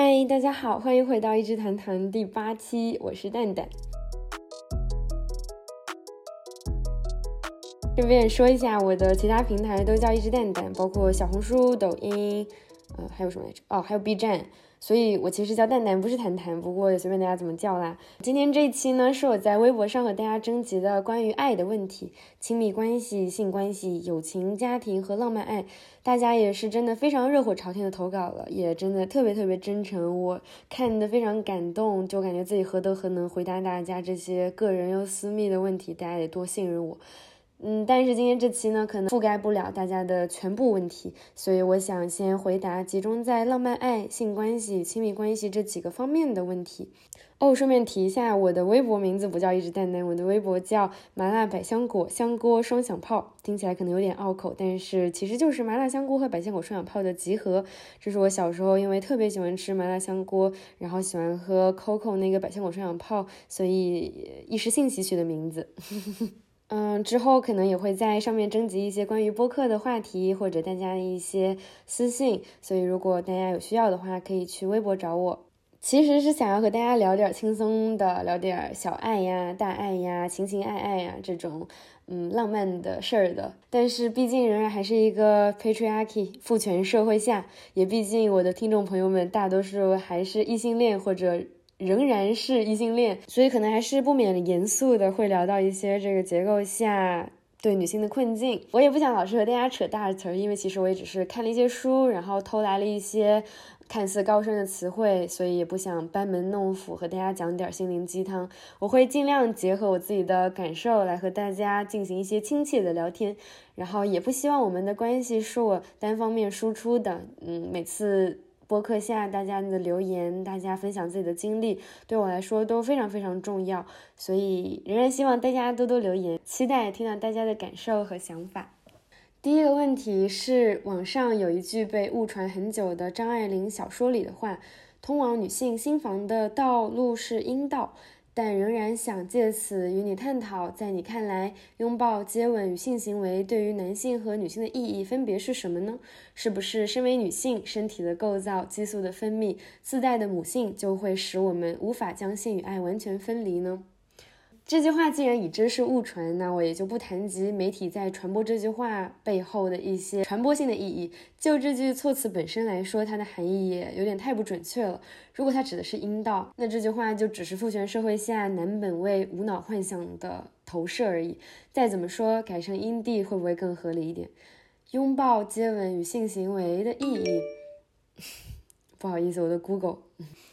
嗨，大家好，欢迎回到一直谈谈第八期，我是蛋蛋。顺便说一下，我的其他平台都叫一只蛋蛋，包括小红书、抖音，呃，还有什么来着？哦，还有 B 站。所以我其实叫蛋蛋，不是谈谈，不过也随便大家怎么叫啦。今天这一期呢，是我在微博上和大家征集的关于爱的问题，亲密关系、性关系、友情、家庭和浪漫爱。大家也是真的非常热火朝天的投稿了，也真的特别特别真诚，我看的非常感动，就感觉自己何德何能回答大家这些个人又私密的问题，大家得多信任我。嗯，但是今天这期呢，可能覆盖不了大家的全部问题，所以我想先回答集中在浪漫爱、性关系、亲密关系这几个方面的问题。哦，顺便提一下，我的微博名字不叫一只蛋蛋，我的微博叫麻辣百香果香锅双响炮，听起来可能有点拗口，但是其实就是麻辣香锅和百香果双响炮的集合。这是我小时候因为特别喜欢吃麻辣香锅，然后喜欢喝 COCO 那个百香果双响炮，所以一时兴起取的名字。嗯，之后可能也会在上面征集一些关于播客的话题，或者大家的一些私信，所以如果大家有需要的话，可以去微博找我。其实是想要和大家聊点轻松的，聊点小爱呀、大爱呀、情情爱爱呀这种嗯浪漫的事儿的。但是毕竟仍然还是一个 patriarchy 父权社会下，也毕竟我的听众朋友们大多数还是异性恋或者。仍然是异性恋，所以可能还是不免严肃的会聊到一些这个结构下对女性的困境。我也不想老是和大家扯大词儿，因为其实我也只是看了一些书，然后偷来了一些看似高深的词汇，所以也不想班门弄斧和大家讲点心灵鸡汤。我会尽量结合我自己的感受来和大家进行一些亲切的聊天，然后也不希望我们的关系是我单方面输出的。嗯，每次。播客下大家的留言，大家分享自己的经历，对我来说都非常非常重要，所以仍然希望大家多多留言，期待听到大家的感受和想法。第一个问题是，网上有一句被误传很久的张爱玲小说里的话：“通往女性心房的道路是阴道。”但仍然想借此与你探讨，在你看来，拥抱、接吻与性行为对于男性和女性的意义分别是什么呢？是不是身为女性，身体的构造、激素的分泌自带的母性就会使我们无法将性与爱完全分离呢？这句话既然已知是误传，那我也就不谈及媒体在传播这句话背后的一些传播性的意义。就这句措辞本身来说，它的含义也有点太不准确了。如果它指的是阴道，那这句话就只是父权社会下男本位无脑幻想的投射而已。再怎么说，改成阴蒂会不会更合理一点？拥抱、接吻与性行为的意义，不好意思，我的 Google。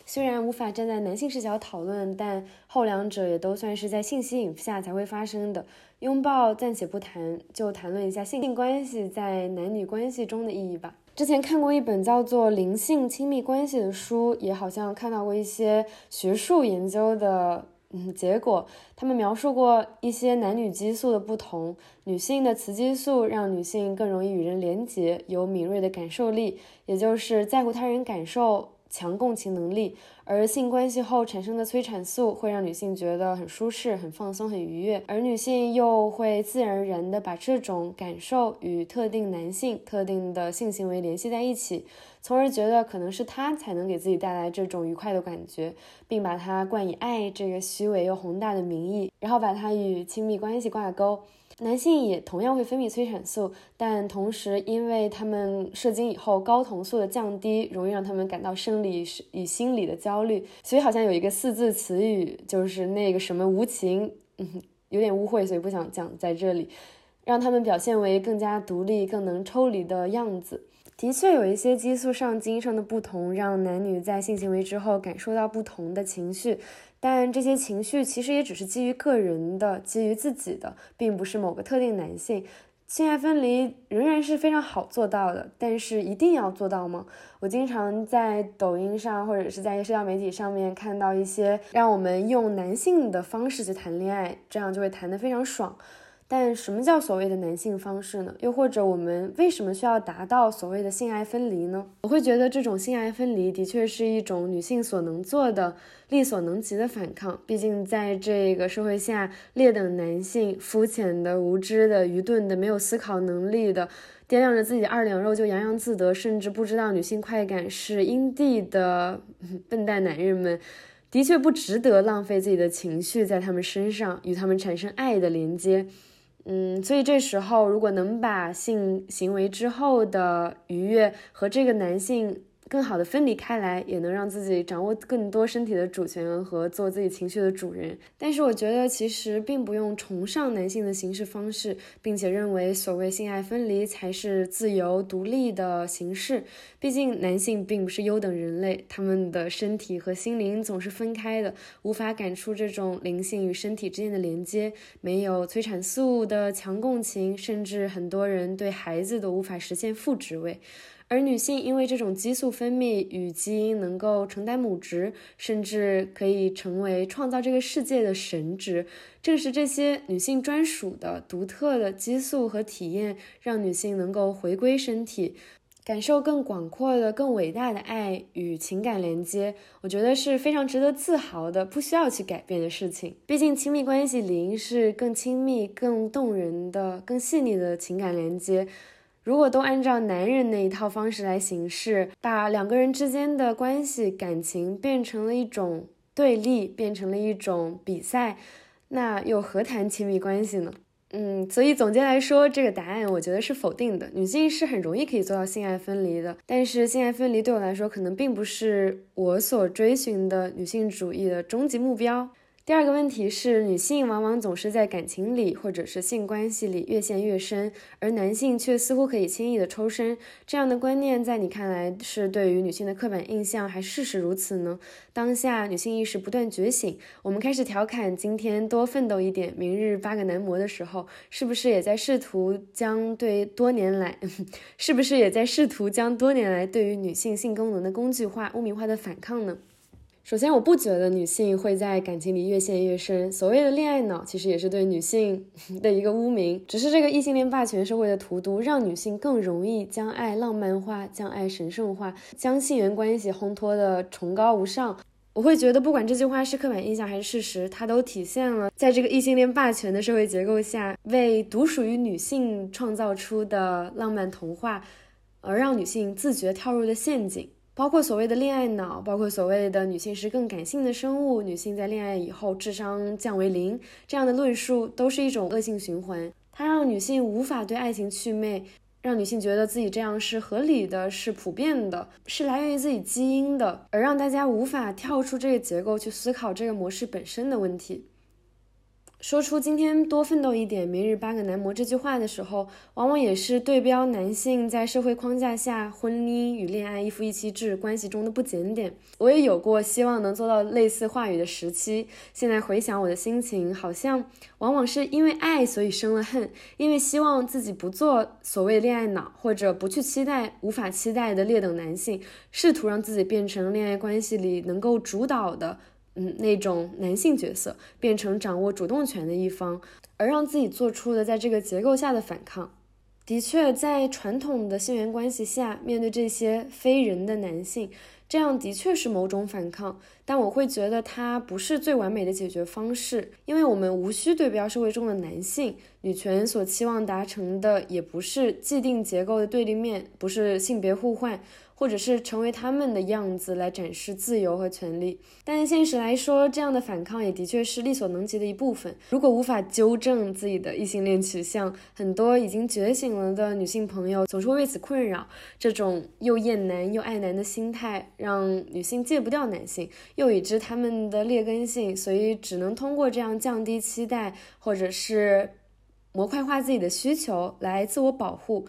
虽然无法站在男性视角讨论，但后两者也都算是在性吸引下才会发生的。拥抱暂且不谈，就谈论一下性关系在男女关系中的意义吧。之前看过一本叫做《灵性亲密关系》的书，也好像看到过一些学术研究的嗯结果。他们描述过一些男女激素的不同，女性的雌激素让女性更容易与人连结，有敏锐的感受力，也就是在乎他人感受。强共情能力，而性关系后产生的催产素会让女性觉得很舒适、很放松、很愉悦，而女性又会自然而然地把这种感受与特定男性、特定的性行为联系在一起，从而觉得可能是他才能给自己带来这种愉快的感觉，并把它冠以爱这个虚伪又宏大的名义，然后把它与亲密关系挂钩。男性也同样会分泌催产素，但同时，因为他们射精以后睾酮素的降低，容易让他们感到生理与心理的焦虑，所以好像有一个四字词语，就是那个什么无情，嗯，有点污秽，所以不想讲在这里，让他们表现为更加独立、更能抽离的样子。的确有一些激素上、基因上的不同，让男女在性行为之后感受到不同的情绪。但这些情绪其实也只是基于个人的、基于自己的，并不是某个特定男性。性爱分离仍然是非常好做到的，但是一定要做到吗？我经常在抖音上或者是在社交媒体上面看到一些让我们用男性的方式去谈恋爱，这样就会谈得非常爽。但什么叫所谓的男性方式呢？又或者我们为什么需要达到所谓的性爱分离呢？我会觉得这种性爱分离的确是一种女性所能做的、力所能及的反抗。毕竟在这个社会下，劣等男性、肤浅的、无知的、愚钝的、没有思考能力的，掂量着自己二两肉就洋洋自得，甚至不知道女性快感是阴蒂的 笨蛋男人们，的确不值得浪费自己的情绪在他们身上，与他们产生爱的连接。嗯，所以这时候如果能把性行为之后的愉悦和这个男性。更好的分离开来，也能让自己掌握更多身体的主权和做自己情绪的主人。但是我觉得其实并不用崇尚男性的行事方式，并且认为所谓性爱分离才是自由独立的形式。毕竟男性并不是优等人类，他们的身体和心灵总是分开的，无法感触这种灵性与身体之间的连接，没有催产素的强共情，甚至很多人对孩子都无法实现副职位。而女性因为这种激素分泌与基因能够承担母职，甚至可以成为创造这个世界的神职。正是这些女性专属的独特的激素和体验，让女性能够回归身体，感受更广阔的、更伟大的爱与情感连接。我觉得是非常值得自豪的，不需要去改变的事情。毕竟亲密关系理应是更亲密、更动人的、更细腻的情感连接。如果都按照男人那一套方式来行事，把两个人之间的关系、感情变成了一种对立，变成了一种比赛，那又何谈亲密关系呢？嗯，所以总结来说，这个答案我觉得是否定的。女性是很容易可以做到性爱分离的，但是性爱分离对我来说，可能并不是我所追寻的女性主义的终极目标。第二个问题是，女性往往总是在感情里或者是性关系里越陷越深，而男性却似乎可以轻易的抽身。这样的观念在你看来是对于女性的刻板印象，还事实如此呢？当下女性意识不断觉醒，我们开始调侃今天多奋斗一点，明日八个男模的时候，是不是也在试图将对多年来，是不是也在试图将多年来对于女性性功能的工具化、污名化的反抗呢？首先，我不觉得女性会在感情里越陷越深。所谓的恋爱脑，其实也是对女性 的一个污名。只是这个异性恋霸权社会的荼毒，让女性更容易将爱浪漫化，将爱神圣化，将性缘关系烘托的崇高无上。我会觉得，不管这句话是刻板印象还是事实，它都体现了在这个异性恋霸权的社会结构下，为独属于女性创造出的浪漫童话，而让女性自觉跳入的陷阱。包括所谓的恋爱脑，包括所谓的女性是更感性的生物，女性在恋爱以后智商降为零，这样的论述都是一种恶性循环。它让女性无法对爱情祛魅，让女性觉得自己这样是合理的，是普遍的，是来源于自己基因的，而让大家无法跳出这个结构去思考这个模式本身的问题。说出今天多奋斗一点，明日八个男模这句话的时候，往往也是对标男性在社会框架下婚姻与恋爱一夫一妻制关系中的不检点。我也有过希望能做到类似话语的时期，现在回想我的心情，好像往往是因为爱所以生了恨，因为希望自己不做所谓恋爱脑，或者不去期待无法期待的劣等男性，试图让自己变成恋爱关系里能够主导的。嗯，那种男性角色变成掌握主动权的一方，而让自己做出的在这个结构下的反抗，的确在传统的性缘关系下，面对这些非人的男性，这样的确是某种反抗。但我会觉得它不是最完美的解决方式，因为我们无需对标社会中的男性，女权所期望达成的也不是既定结构的对立面，不是性别互换。或者是成为他们的样子来展示自由和权利，但现实来说，这样的反抗也的确是力所能及的一部分。如果无法纠正自己的异性恋取向，很多已经觉醒了的女性朋友总是会为此困扰。这种又厌男又爱男的心态，让女性戒不掉男性，又已知他们的劣根性，所以只能通过这样降低期待，或者是模块化自己的需求来自我保护。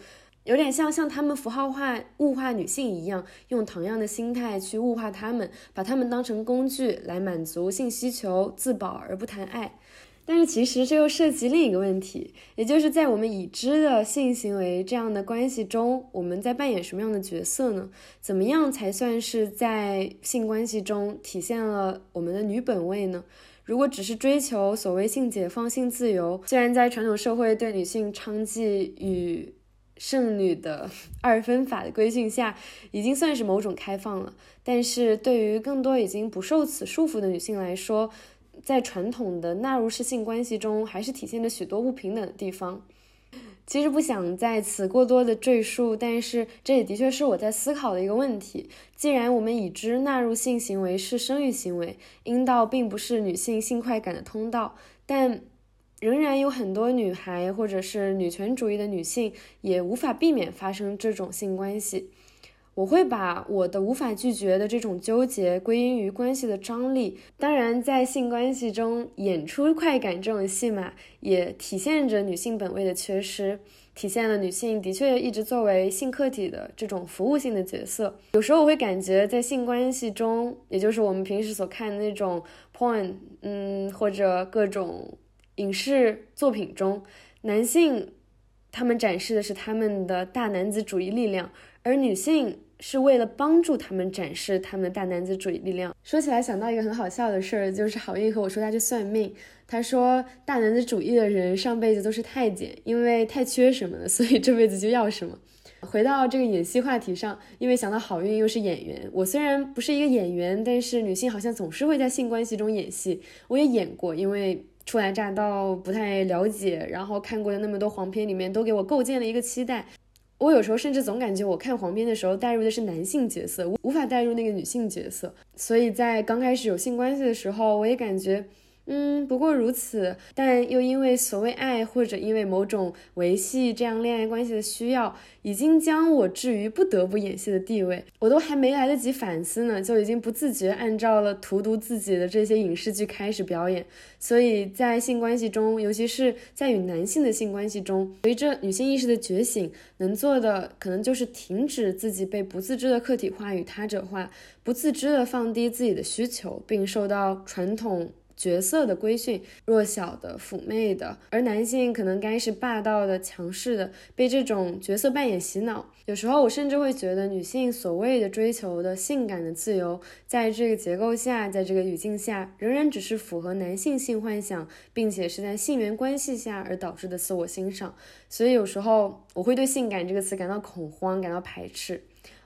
有点像像他们符号化、物化女性一样，用同样的心态去物化他们，把他们当成工具来满足性需求、自保而不谈爱。但是其实这又涉及另一个问题，也就是在我们已知的性行为这样的关系中，我们在扮演什么样的角色呢？怎么样才算是在性关系中体现了我们的女本位呢？如果只是追求所谓性解放、性自由，虽然在传统社会对女性娼妓与剩女的 二分法的规训下，已经算是某种开放了。但是对于更多已经不受此束缚的女性来说，在传统的纳入式性关系中，还是体现着许多不平等的地方。其实不想在此过多的赘述，但是这也的确是我在思考的一个问题。既然我们已知纳入性行为是生育行为，阴道并不是女性性快感的通道，但仍然有很多女孩或者是女权主义的女性也无法避免发生这种性关系。我会把我的无法拒绝的这种纠结归因于关系的张力。当然，在性关系中演出快感这种戏码，也体现着女性本位的缺失，体现了女性的确一直作为性客体的这种服务性的角色。有时候我会感觉，在性关系中，也就是我们平时所看的那种 porn，嗯，或者各种影视作品中，男性他们展示的是他们的大男子主义力量，而女性。是为了帮助他们展示他们的大男子主义力量。说起来想到一个很好笑的事儿，就是好运和我说他去算命，他说大男子主义的人上辈子都是太监，因为太缺什么了，所以这辈子就要什么。回到这个演戏话题上，因为想到好运又是演员，我虽然不是一个演员，但是女性好像总是会在性关系中演戏，我也演过，因为初来乍到不太了解，然后看过的那么多黄片里面都给我构建了一个期待。我有时候甚至总感觉，我看黄片的时候带入的是男性角色，无法带入那个女性角色。所以在刚开始有性关系的时候，我也感觉。嗯，不过如此，但又因为所谓爱，或者因为某种维系这样恋爱关系的需要，已经将我置于不得不演戏的地位。我都还没来得及反思呢，就已经不自觉按照了荼毒自己的这些影视剧开始表演。所以在性关系中，尤其是在与男性的性关系中，随着女性意识的觉醒，能做的可能就是停止自己被不自知的客体化与他者化，不自知的放低自己的需求，并受到传统。角色的规训，弱小的、妩媚的，而男性可能该是霸道的、强势的，被这种角色扮演洗脑。有时候，我甚至会觉得，女性所谓的追求的性感的自由，在这个结构下，在这个语境下，仍然只是符合男性性幻想，并且是在性缘关系下而导致的自我欣赏。所以，有时候我会对“性感”这个词感到恐慌，感到排斥。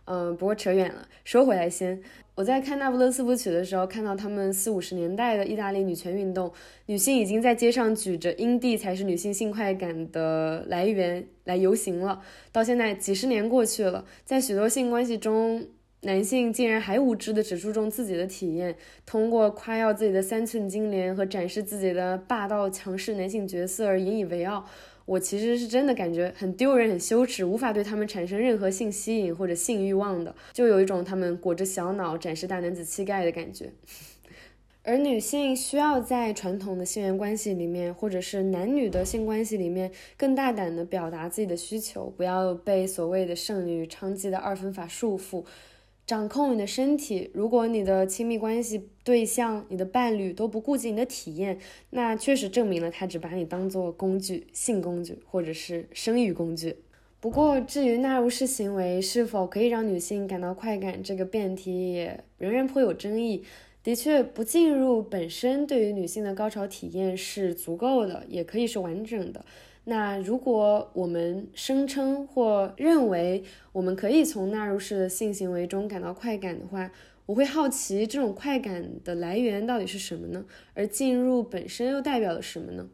嗯，不过扯远了，说回来先。我在看《那不勒斯舞曲》的时候，看到他们四五十年代的意大利女权运动，女性已经在街上举着“阴蒂才是女性性快感的来源”来游行了。到现在几十年过去了，在许多性关系中，男性竟然还无知的只注重自己的体验，通过夸耀自己的三寸金莲和展示自己的霸道强势男性角色而引以为傲。我其实是真的感觉很丢人、很羞耻，无法对他们产生任何性吸引或者性欲望的，就有一种他们裹着小脑展示大男子气概的感觉。而女性需要在传统的性缘关系里面，或者是男女的性关系里面，更大胆的表达自己的需求，不要被所谓的剩女娼妓的二分法束缚。掌控你的身体。如果你的亲密关系对象、你的伴侣都不顾及你的体验，那确实证明了他只把你当做工具、性工具或者是生育工具。不过，至于纳入式行为是否可以让女性感到快感这个辩题，也仍然颇有争议。的确，不进入本身对于女性的高潮体验是足够的，也可以是完整的。那如果我们声称或认为我们可以从纳入式的性行为中感到快感的话，我会好奇这种快感的来源到底是什么呢？而进入本身又代表了什么呢？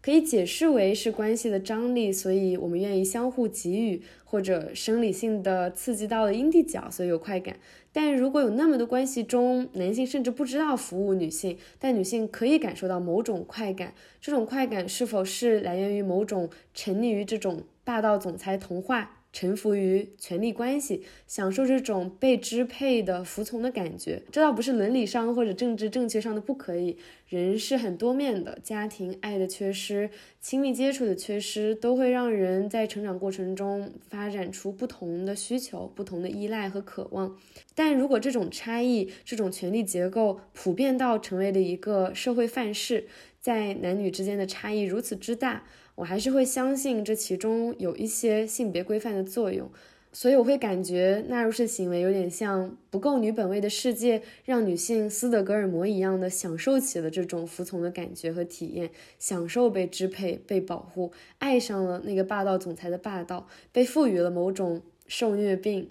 可以解释为是关系的张力，所以我们愿意相互给予，或者生理性的刺激到了阴蒂角，所以有快感。但如果有那么多关系中，男性甚至不知道服务女性，但女性可以感受到某种快感，这种快感是否是来源于某种沉溺于这种霸道总裁童话？臣服于权力关系，享受这种被支配的服从的感觉，这倒不是伦理上或者政治正确上的不可以。人是很多面的，家庭爱的缺失、亲密接触的缺失，都会让人在成长过程中发展出不同的需求、不同的依赖和渴望。但如果这种差异、这种权力结构普遍到成为了一个社会范式，在男女之间的差异如此之大。我还是会相信这其中有一些性别规范的作用，所以我会感觉纳入式行为有点像不够女本位的世界，让女性斯德哥尔摩一样的享受起了这种服从的感觉和体验，享受被支配、被保护，爱上了那个霸道总裁的霸道，被赋予了某种受虐病。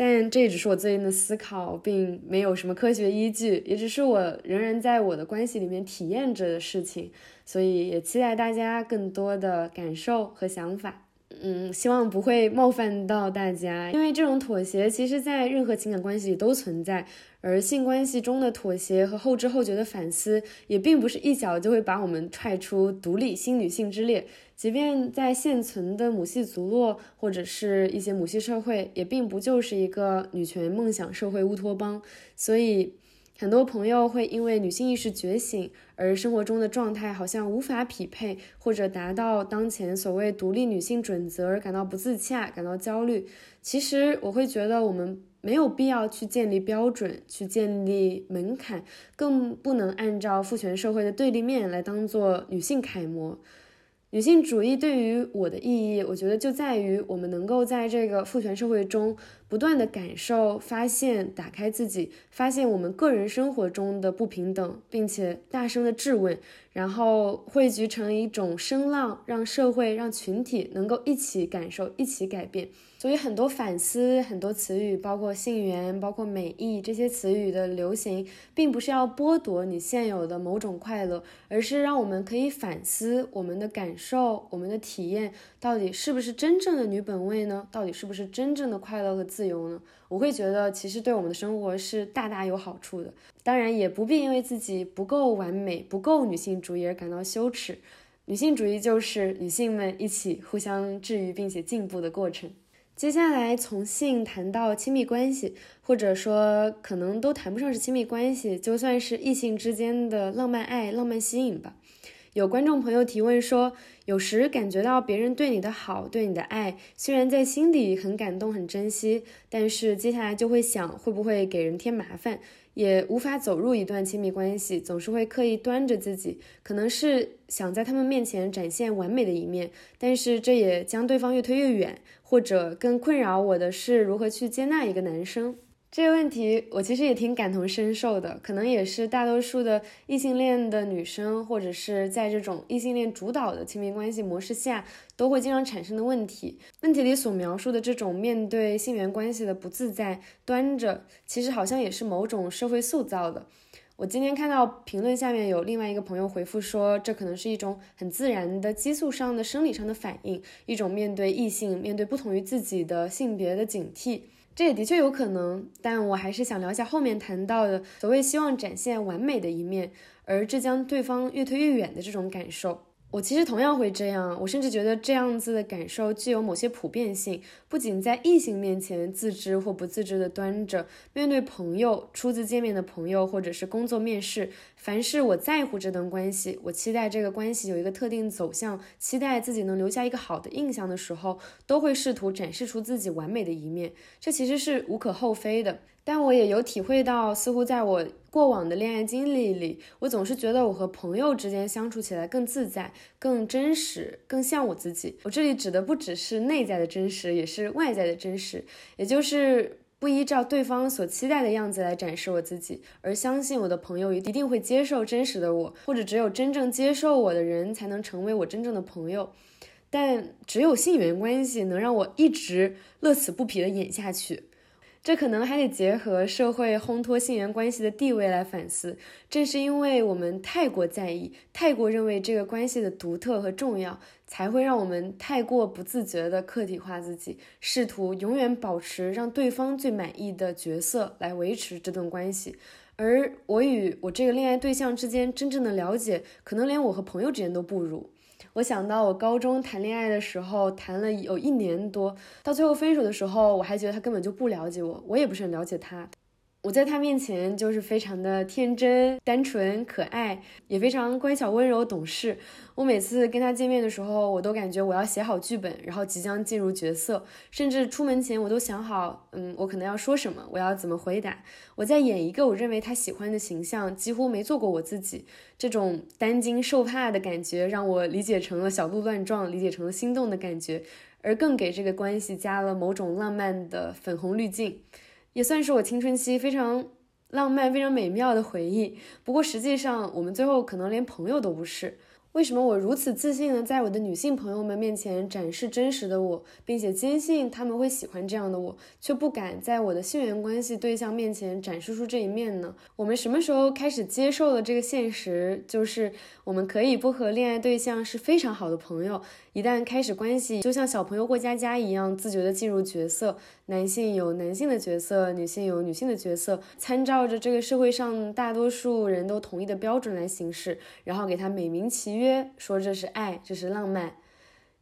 但这只是我最近的思考，并没有什么科学依据，也只是我仍然在我的关系里面体验着的事情，所以也期待大家更多的感受和想法。嗯，希望不会冒犯到大家，因为这种妥协其实在任何情感关系里都存在，而性关系中的妥协和后知后觉的反思，也并不是一脚就会把我们踹出独立新女性之列。即便在现存的母系族落或者是一些母系社会，也并不就是一个女权梦想社会乌托邦，所以。很多朋友会因为女性意识觉醒而生活中的状态好像无法匹配，或者达到当前所谓独立女性准则而感到不自洽、感到焦虑。其实我会觉得我们没有必要去建立标准、去建立门槛，更不能按照父权社会的对立面来当做女性楷模。女性主义对于我的意义，我觉得就在于我们能够在这个父权社会中不断的感受、发现、打开自己，发现我们个人生活中的不平等，并且大声的质问，然后汇聚成一种声浪，让社会、让群体能够一起感受、一起改变。所以很多反思，很多词语，包括性缘，包括美意这些词语的流行，并不是要剥夺你现有的某种快乐，而是让我们可以反思我们的感受，我们的体验到底是不是真正的女本位呢？到底是不是真正的快乐和自由呢？我会觉得，其实对我们的生活是大大有好处的。当然，也不必因为自己不够完美、不够女性主义而感到羞耻。女性主义就是女性们一起互相治愈并且进步的过程。接下来从性谈到亲密关系，或者说可能都谈不上是亲密关系，就算是异性之间的浪漫爱、浪漫吸引吧。有观众朋友提问说，有时感觉到别人对你的好、对你的爱，虽然在心底很感动、很珍惜，但是接下来就会想会不会给人添麻烦。也无法走入一段亲密关系，总是会刻意端着自己，可能是想在他们面前展现完美的一面，但是这也将对方越推越远。或者更困扰我的是如何去接纳一个男生。这个问题我其实也挺感同身受的，可能也是大多数的异性恋的女生，或者是在这种异性恋主导的亲密关系模式下，都会经常产生的问题。问题里所描述的这种面对性缘关系的不自在、端着，其实好像也是某种社会塑造的。我今天看到评论下面有另外一个朋友回复说，这可能是一种很自然的激素上的生理上的反应，一种面对异性、面对不同于自己的性别的警惕。这也的确有可能，但我还是想聊一下后面谈到的所谓希望展现完美的一面，而这将对方越推越远的这种感受。我其实同样会这样，我甚至觉得这样子的感受具有某些普遍性。不仅在异性面前自知或不自知的端着，面对朋友、初次见面的朋友或者是工作面试，凡是我在乎这段关系，我期待这个关系有一个特定走向，期待自己能留下一个好的印象的时候，都会试图展示出自己完美的一面。这其实是无可厚非的。但我也有体会到，似乎在我过往的恋爱经历里，我总是觉得我和朋友之间相处起来更自在、更真实、更像我自己。我这里指的不只是内在的真实，也是外在的真实，也就是不依照对方所期待的样子来展示我自己，而相信我的朋友一定会接受真实的我，或者只有真正接受我的人才能成为我真正的朋友。但只有性缘关系能让我一直乐此不疲地演下去。这可能还得结合社会烘托性缘关系的地位来反思。正是因为我们太过在意，太过认为这个关系的独特和重要，才会让我们太过不自觉地客体化自己，试图永远保持让对方最满意的角色来维持这段关系。而我与我这个恋爱对象之间真正的了解，可能连我和朋友之间都不如。我想到我高中谈恋爱的时候，谈了有一年多，到最后分手的时候，我还觉得他根本就不了解我，我也不是很了解他。我在他面前就是非常的天真、单纯、可爱，也非常乖巧、温柔、懂事。我每次跟他见面的时候，我都感觉我要写好剧本，然后即将进入角色，甚至出门前我都想好，嗯，我可能要说什么，我要怎么回答。我在演一个我认为他喜欢的形象，几乎没做过我自己。这种担惊受怕的感觉，让我理解成了小鹿乱撞，理解成了心动的感觉，而更给这个关系加了某种浪漫的粉红滤镜。也算是我青春期非常浪漫、非常美妙的回忆。不过实际上，我们最后可能连朋友都不是。为什么我如此自信的在我的女性朋友们面前展示真实的我，并且坚信他们会喜欢这样的我，却不敢在我的性缘关系对象面前展示出这一面呢？我们什么时候开始接受了这个现实？就是我们可以不和恋爱对象是非常好的朋友，一旦开始关系，就像小朋友过家家一样，自觉的进入角色，男性有男性的角色，女性有女性的角色，参照着这个社会上大多数人都同意的标准来行事，然后给他美名其曰。说这是爱，这是浪漫，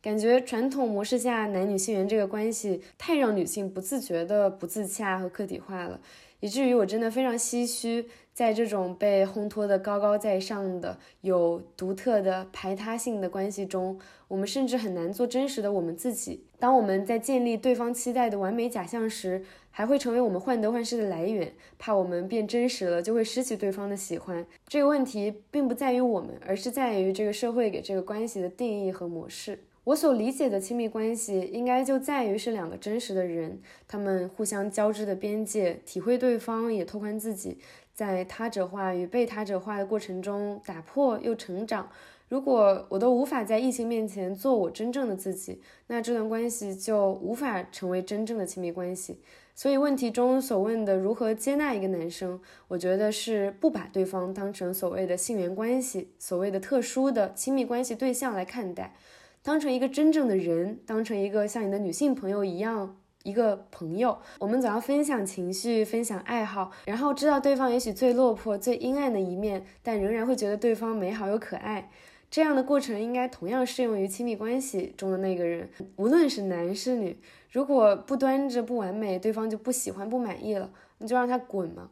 感觉传统模式下男女性缘这个关系太让女性不自觉的不自洽和客体化了，以至于我真的非常唏嘘，在这种被烘托的高高在上的有独特的排他性的关系中，我们甚至很难做真实的我们自己。当我们在建立对方期待的完美假象时，还会成为我们患得患失的来源，怕我们变真实了就会失去对方的喜欢。这个问题并不在于我们，而是在于这个社会给这个关系的定义和模式。我所理解的亲密关系，应该就在于是两个真实的人，他们互相交织的边界，体会对方，也拓宽自己，在他者化与被他者化的过程中打破又成长。如果我都无法在异性面前做我真正的自己，那这段关系就无法成为真正的亲密关系。所以问题中所问的如何接纳一个男生，我觉得是不把对方当成所谓的性缘关系、所谓的特殊的亲密关系对象来看待，当成一个真正的人，当成一个像你的女性朋友一样一个朋友。我们总要分享情绪、分享爱好，然后知道对方也许最落魄、最阴暗的一面，但仍然会觉得对方美好又可爱。这样的过程应该同样适用于亲密关系中的那个人，无论是男是女。如果不端着不完美，对方就不喜欢不满意了，你就让他滚嘛。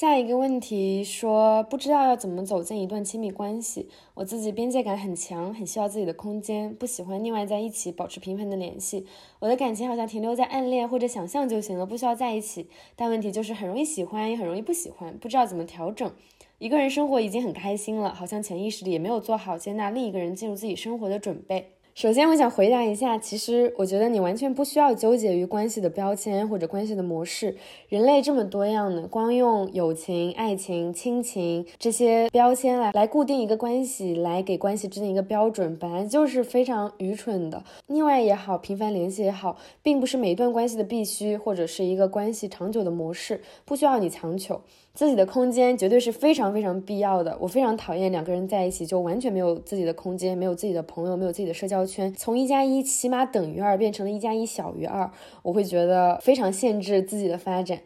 下一个问题说，不知道要怎么走进一段亲密关系。我自己边界感很强，很需要自己的空间，不喜欢腻歪在一起，保持频繁的联系。我的感情好像停留在暗恋或者想象就行了，不需要在一起。但问题就是很容易喜欢，也很容易不喜欢，不知道怎么调整。一个人生活已经很开心了，好像潜意识里也没有做好接纳另一个人进入自己生活的准备。首先，我想回答一下，其实我觉得你完全不需要纠结于关系的标签或者关系的模式。人类这么多样呢，光用友情、爱情、亲情这些标签来来固定一个关系，来给关系制定一个标准，本来就是非常愚蠢的。腻歪也好，频繁联系也好，并不是每一段关系的必须，或者是一个关系长久的模式，不需要你强求。自己的空间绝对是非常非常必要的。我非常讨厌两个人在一起就完全没有自己的空间，没有自己的朋友，没有自己的社交圈，从一加一起码等于二变成了一加一小于二，我会觉得非常限制自己的发展。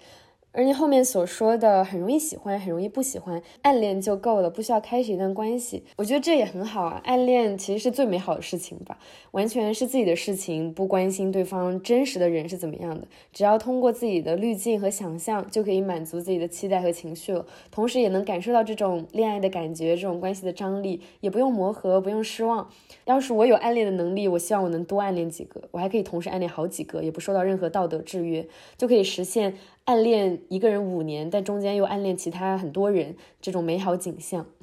而你后面所说的很容易喜欢，很容易不喜欢，暗恋就够了，不需要开始一段关系。我觉得这也很好啊，暗恋其实是最美好的事情吧，完全是自己的事情，不关心对方真实的人是怎么样的，只要通过自己的滤镜和想象，就可以满足自己的期待和情绪了，同时也能感受到这种恋爱的感觉，这种关系的张力，也不用磨合，不用失望。要是我有暗恋的能力，我希望我能多暗恋几个，我还可以同时暗恋好几个，也不受到任何道德制约，就可以实现。暗恋一个人五年，但中间又暗恋其他很多人，这种美好景象。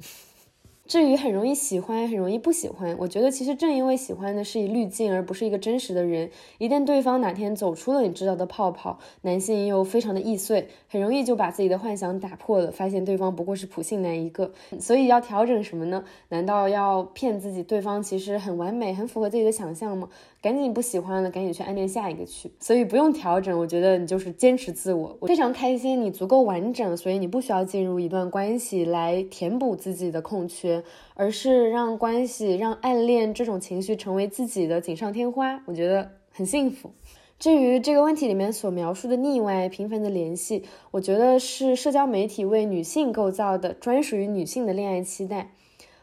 至于很容易喜欢，很容易不喜欢，我觉得其实正因为喜欢的是以滤镜，而不是一个真实的人。一旦对方哪天走出了你知道的泡泡，男性又非常的易碎，很容易就把自己的幻想打破了，发现对方不过是普信男一个。所以要调整什么呢？难道要骗自己对方其实很完美，很符合自己的想象吗？赶紧不喜欢了，赶紧去暗恋下一个去。所以不用调整，我觉得你就是坚持自我。我非常开心，你足够完整，所以你不需要进入一段关系来填补自己的空缺，而是让关系、让暗恋这种情绪成为自己的锦上添花。我觉得很幸福。至于这个问题里面所描述的腻歪、频繁的联系，我觉得是社交媒体为女性构造的专属于女性的恋爱期待。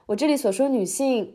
我这里所说女性。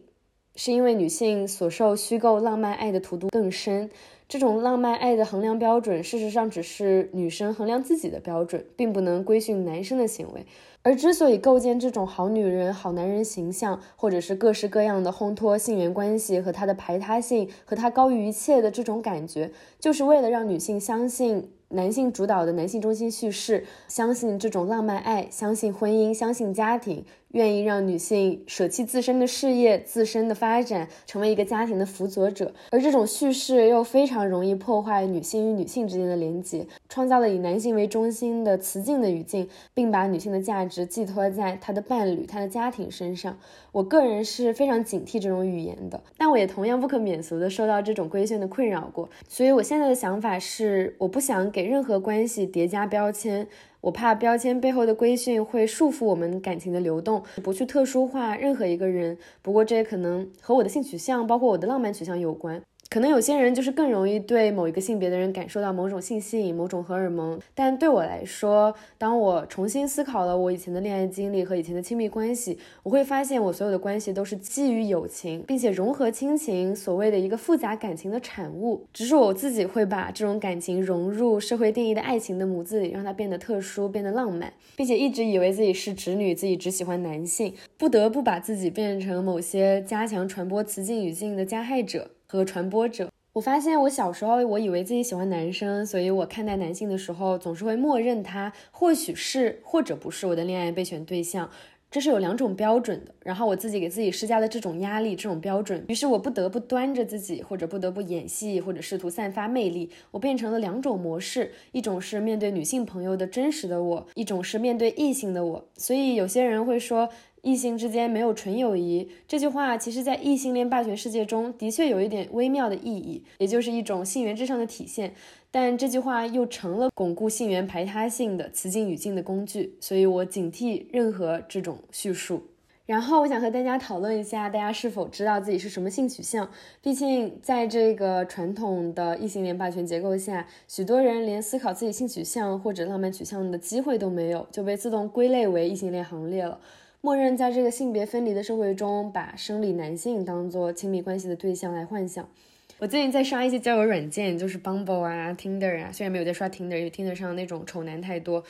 是因为女性所受虚构浪漫爱的荼毒更深，这种浪漫爱的衡量标准，事实上只是女生衡量自己的标准，并不能规训男生的行为。而之所以构建这种好女人、好男人形象，或者是各式各样的烘托性缘关系和他的排他性和他高于一切的这种感觉，就是为了让女性相信。男性主导的男性中心叙事，相信这种浪漫爱，相信婚姻，相信家庭，愿意让女性舍弃自身的事业、自身的发展，成为一个家庭的辅佐者。而这种叙事又非常容易破坏女性与女性之间的连结，创造了以男性为中心的雌竞的语境，并把女性的价值寄托在她的伴侣、她的家庭身上。我个人是非常警惕这种语言的，但我也同样不可免俗的受到这种规训的困扰过。所以，我现在的想法是，我不想给任何关系叠加标签。我怕标签背后的规训会束缚我们感情的流动，不去特殊化任何一个人。不过，这也可能和我的性取向，包括我的浪漫取向有关。可能有些人就是更容易对某一个性别的人感受到某种性吸引、某种荷尔蒙，但对我来说，当我重新思考了我以前的恋爱经历和以前的亲密关系，我会发现我所有的关系都是基于友情，并且融合亲情，所谓的一个复杂感情的产物。只是我自己会把这种感情融入社会定义的爱情的模子里，让它变得特殊、变得浪漫，并且一直以为自己是直女，自己只喜欢男性，不得不把自己变成某些加强传播雌竞语境的加害者。和传播者，我发现我小时候我以为自己喜欢男生，所以我看待男性的时候总是会默认他或许是或者不是我的恋爱备选对象，这是有两种标准的。然后我自己给自己施加的这种压力、这种标准，于是我不得不端着自己，或者不得不演戏，或者试图散发魅力。我变成了两种模式，一种是面对女性朋友的真实的我，一种是面对异性的我。所以有些人会说。异性之间没有纯友谊，这句话其实，在异性恋霸权世界中的确有一点微妙的意义，也就是一种性缘至上的体现。但这句话又成了巩固性缘排他性的词境语境的工具，所以我警惕任何这种叙述。然后，我想和大家讨论一下，大家是否知道自己是什么性取向？毕竟，在这个传统的异性恋霸权结构下，许多人连思考自己性取向或者浪漫取向的机会都没有，就被自动归类为异性恋行列了。默认在这个性别分离的社会中，把生理男性当做亲密关系的对象来幻想。我最近在刷一些交友软件，就是 Bumble 啊、Tinder 啊，虽然没有在刷 Tinder，因为 Tinder 上那种丑男太多。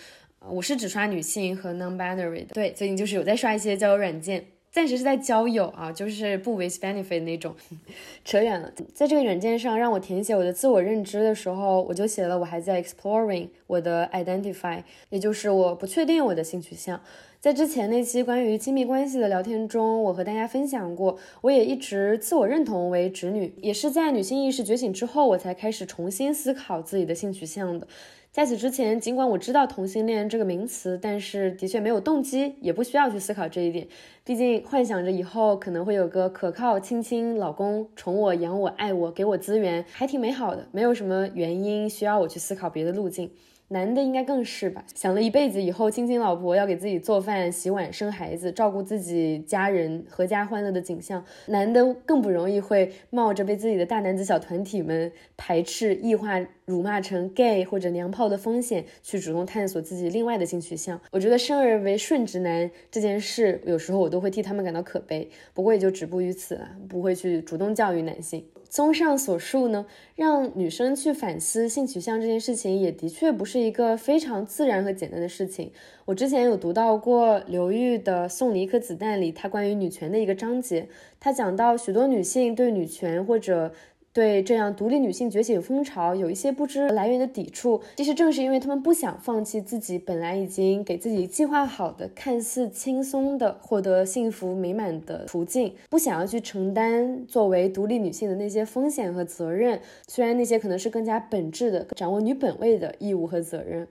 我是只刷女性和 non-binary 的。对，最近就是有在刷一些交友软件，暂时是在交友啊，就是不 with benefit 那种。扯远了，在这个软件上让我填写我的自我认知的时候，我就写了我还在 exploring 我的 identify，也就是我不确定我的性取向。在之前那期关于亲密关系的聊天中，我和大家分享过，我也一直自我认同为直女，也是在女性意识觉醒之后，我才开始重新思考自己的性取向的。在此之前，尽管我知道同性恋这个名词，但是的确没有动机，也不需要去思考这一点。毕竟幻想着以后可能会有个可靠亲亲老公，宠我、养我、爱我，给我资源，还挺美好的，没有什么原因需要我去思考别的路径。男的应该更是吧，想了一辈子以后亲亲老婆要给自己做饭、洗碗、生孩子、照顾自己家人、阖家欢乐的景象，男的更不容易会冒着被自己的大男子小团体们排斥、异化、辱骂成 gay 或者娘炮的风险，去主动探索自己另外的性取向。我觉得生而为顺直男这件事，有时候我都会替他们感到可悲，不过也就止步于此了，不会去主动教育男性。综上所述呢，让女生去反思性取向这件事情，也的确不是一个非常自然和简单的事情。我之前有读到过刘玉的《送你一颗子弹》里，他关于女权的一个章节，他讲到许多女性对女权或者。对这样独立女性觉醒风潮有一些不知来源的抵触，其实正是因为他们不想放弃自己本来已经给自己计划好的看似轻松的获得幸福美满的途径，不想要去承担作为独立女性的那些风险和责任，虽然那些可能是更加本质的掌握女本位的义务和责任。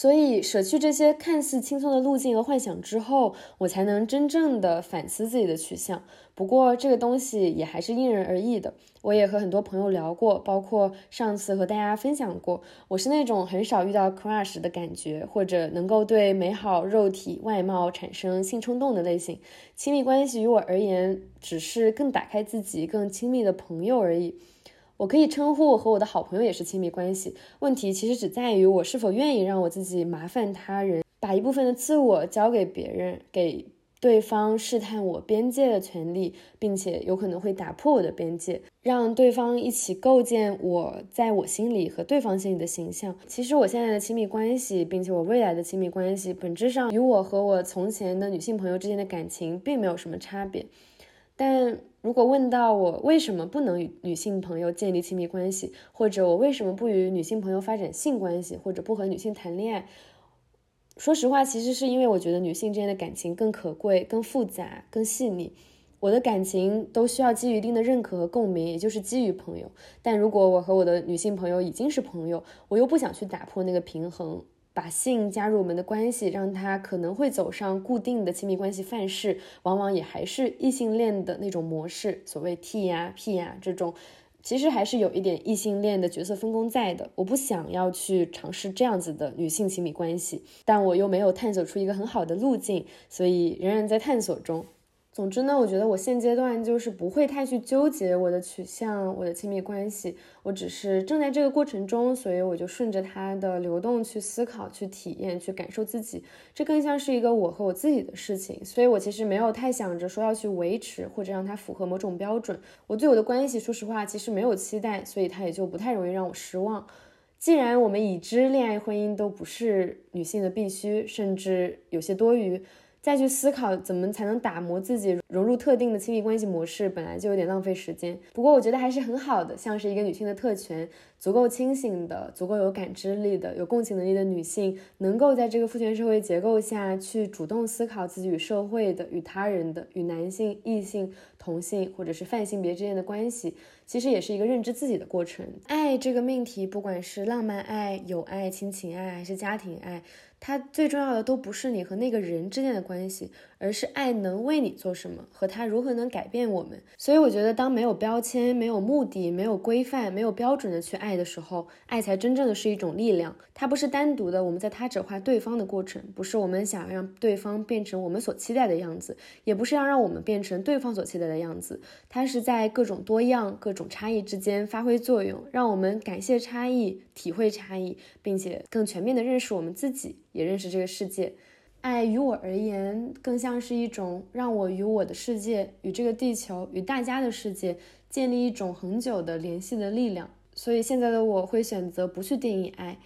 所以，舍去这些看似轻松的路径和幻想之后，我才能真正的反思自己的取向。不过，这个东西也还是因人而异的。我也和很多朋友聊过，包括上次和大家分享过，我是那种很少遇到 crush 的感觉，或者能够对美好肉体外貌产生性冲动的类型。亲密关系于我而言，只是更打开自己、更亲密的朋友而已。我可以称呼我和我的好朋友也是亲密关系。问题其实只在于我是否愿意让我自己麻烦他人，把一部分的自我交给别人，给对方试探我边界的权利，并且有可能会打破我的边界，让对方一起构建我在我心里和对方心里的形象。其实我现在的亲密关系，并且我未来的亲密关系，本质上与我和我从前的女性朋友之间的感情并没有什么差别，但。如果问到我为什么不能与女性朋友建立亲密关系，或者我为什么不与女性朋友发展性关系，或者不和女性谈恋爱，说实话，其实是因为我觉得女性之间的感情更可贵、更复杂、更细腻。我的感情都需要基于一定的认可和共鸣，也就是基于朋友。但如果我和我的女性朋友已经是朋友，我又不想去打破那个平衡，把性加入我们的关系，让他可能会走上固定的亲密关系范式，往往也还是异性恋的那种模式，所谓 T 呀、P 呀这种，其实还是有一点异性恋的角色分工在的。我不想要去尝试这样子的女性亲密关系，但我又没有探索出一个很好的路径，所以仍然在探索中。总之呢，我觉得我现阶段就是不会太去纠结我的取向、我的亲密关系，我只是正在这个过程中，所以我就顺着它的流动去思考、去体验、去感受自己。这更像是一个我和我自己的事情，所以我其实没有太想着说要去维持或者让它符合某种标准。我对我的关系，说实话，其实没有期待，所以它也就不太容易让我失望。既然我们已知恋爱婚姻都不是女性的必须，甚至有些多余。再去思考怎么才能打磨自己，融入特定的亲密关系模式，本来就有点浪费时间。不过我觉得还是很好的，像是一个女性的特权。足够清醒的、足够有感知力的、有共情能力的女性，能够在这个父权社会结构下去主动思考自己与社会的、与他人的、与男性、异性、同性或者是泛性别之间的关系，其实也是一个认知自己的过程。爱这个命题，不管是浪漫爱、友爱、亲情爱，还是家庭爱，它最重要的都不是你和那个人之间的关系。而是爱能为你做什么，和他如何能改变我们。所以我觉得，当没有标签、没有目的、没有规范、没有标准的去爱的时候，爱才真正的是一种力量。它不是单独的我们在他者化对方的过程，不是我们想让对方变成我们所期待的样子，也不是要让我们变成对方所期待的样子。它是在各种多样、各种差异之间发挥作用，让我们感谢差异、体会差异，并且更全面的认识我们自己，也认识这个世界。爱于我而言，更像是一种让我与我的世界、与这个地球、与大家的世界建立一种恒久的联系的力量。所以现在的我会选择不去定义爱，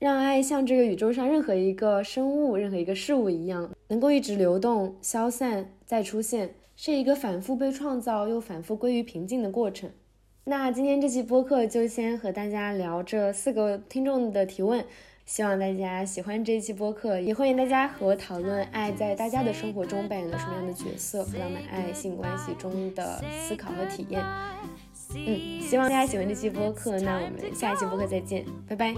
让爱像这个宇宙上任何一个生物、任何一个事物一样，能够一直流动、消散、再出现，是一个反复被创造又反复归于平静的过程。那今天这期播客就先和大家聊这四个听众的提问。希望大家喜欢这一期播客，也欢迎大家和我讨论爱在大家的生活中扮演了什么样的角色，浪漫爱性关系中的思考和体验。嗯，希望大家喜欢这期播客，那我们下一期播客再见，拜拜。